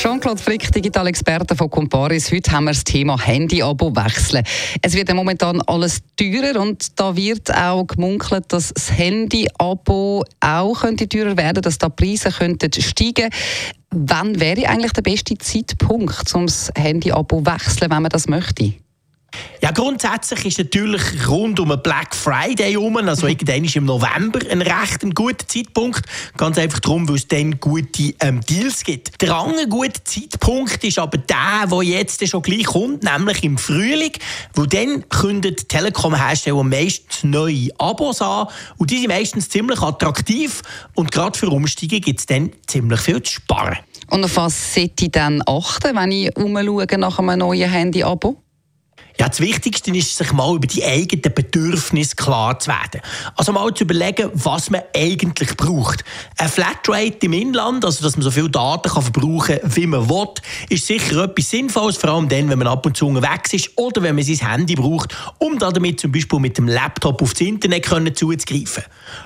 Jean-Claude Frick, Digitalexperte von Comparis. Heute haben wir das Thema Handy-Abo wechseln. Es wird ja momentan alles teurer und da wird auch gemunkelt, dass das Handy-Abo auch könnte teurer werden, dass da Preise könnten steigen. Wann wäre eigentlich der beste Zeitpunkt, um das Handy-Abo wechseln, wenn man das möchte? Ja, grundsätzlich ist natürlich rund um den Black Friday herum, also mhm. irgendwann ist im November, ein recht ein guter Zeitpunkt. Ganz einfach darum, weil es dann gute ähm, Deals gibt. Der andere gute Zeitpunkt ist aber der, der jetzt schon gleich kommt, nämlich im Frühling, wo dann kündet Telekom-Hersteller meistens neue Abos an und die sind meistens ziemlich attraktiv und gerade für Umsteigen gibt es dann ziemlich viel zu sparen. Und auf was sollte ich dann achten, wenn ich umschaue nach einem neuen Handy-Abo? Ja, das Wichtigste ist, sich mal über die eigenen Bedürfnisse klar zu werden. Also mal zu überlegen, was man eigentlich braucht. Ein Flatrate im Inland, also dass man so viel Daten kann verbrauchen kann, wie man will, ist sicher etwas Sinnvolles, vor allem dann, wenn man ab und zu unterwegs ist oder wenn man sein Handy braucht, um damit zum Beispiel mit dem Laptop aufs Internet können zuzugreifen.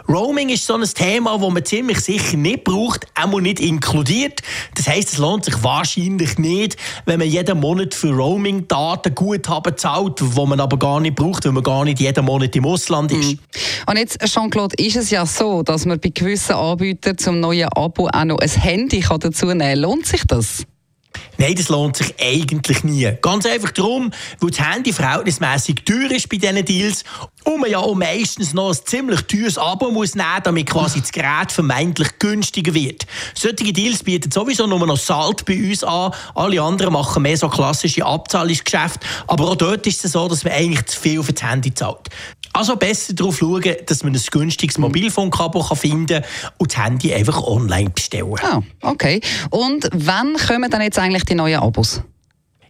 Roaming ist so ein Thema, das man ziemlich sicher nicht braucht, auch nicht inkludiert. Das heisst, es lohnt sich wahrscheinlich nicht, wenn man jeden Monat für Roaming-Daten gut haben zahlt, wo man aber gar nicht braucht, weil man gar nicht jeden Monat im Ausland ist. Mhm. Und jetzt, Jean-Claude, ist es ja so, dass man bei gewissen Anbietern zum neuen Abo auch noch ein Handy dazu nehmen kann. Lohnt sich das? Nein, das lohnt sich eigentlich nie. Ganz einfach darum, weil das Handy verhältnismäßig teuer ist bei diesen Deals und man ja auch meistens noch ein ziemlich teures Abo muss nehmen, damit quasi das Gerät vermeintlich günstiger wird. Solche Deals bieten sowieso nur noch Salt bei uns an. Alle anderen machen mehr so klassische Abzahlungsgeschäfte. Aber auch dort ist es so, dass man eigentlich zu viel für das Handy zahlt. Also besser darauf schauen, dass man ein günstiges Mobilfunkabo finden kann und das Handy einfach online bestellen. Ah, okay. Und wann kommen dann jetzt eigentlich die neuen Abos?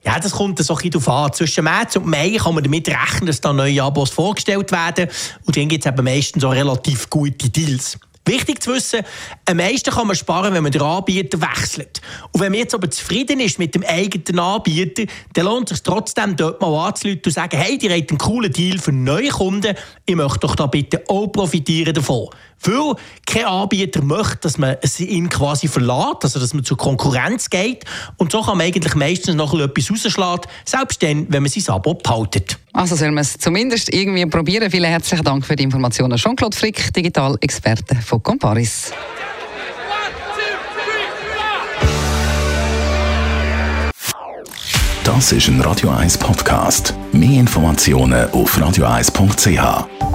Ja, das kommt so ein darauf an. Zwischen März und Mai kann man damit rechnen, dass da neue Abos vorgestellt werden. Und dann gibt es eben meistens so relativ gute Deals. Wichtig zu wissen, am meisten kann man sparen, wenn man den Anbieter wechselt. Und wenn man jetzt aber zufrieden ist mit dem eigenen Anbieter, dann lohnt es sich trotzdem, dort mal anzuleiten und zu sagen, hey, die habt einen coolen Deal für neue Kunden, ich möchte doch da bitte auch profitieren davon. Weil kein Anbieter möchte, dass man ihn quasi verlässt, also dass man zur Konkurrenz geht. Und so kann man eigentlich meistens noch etwas rausschlagen, selbst dann, wenn man sein Abo behaltet. Also soll man es zumindest irgendwie probieren. Vielen herzlichen Dank für die Informationen. Jean-Claude Frick, Digital-Experte von Comparis. Das ist ein Radio 1 Podcast. Mehr Informationen auf radio1.ch.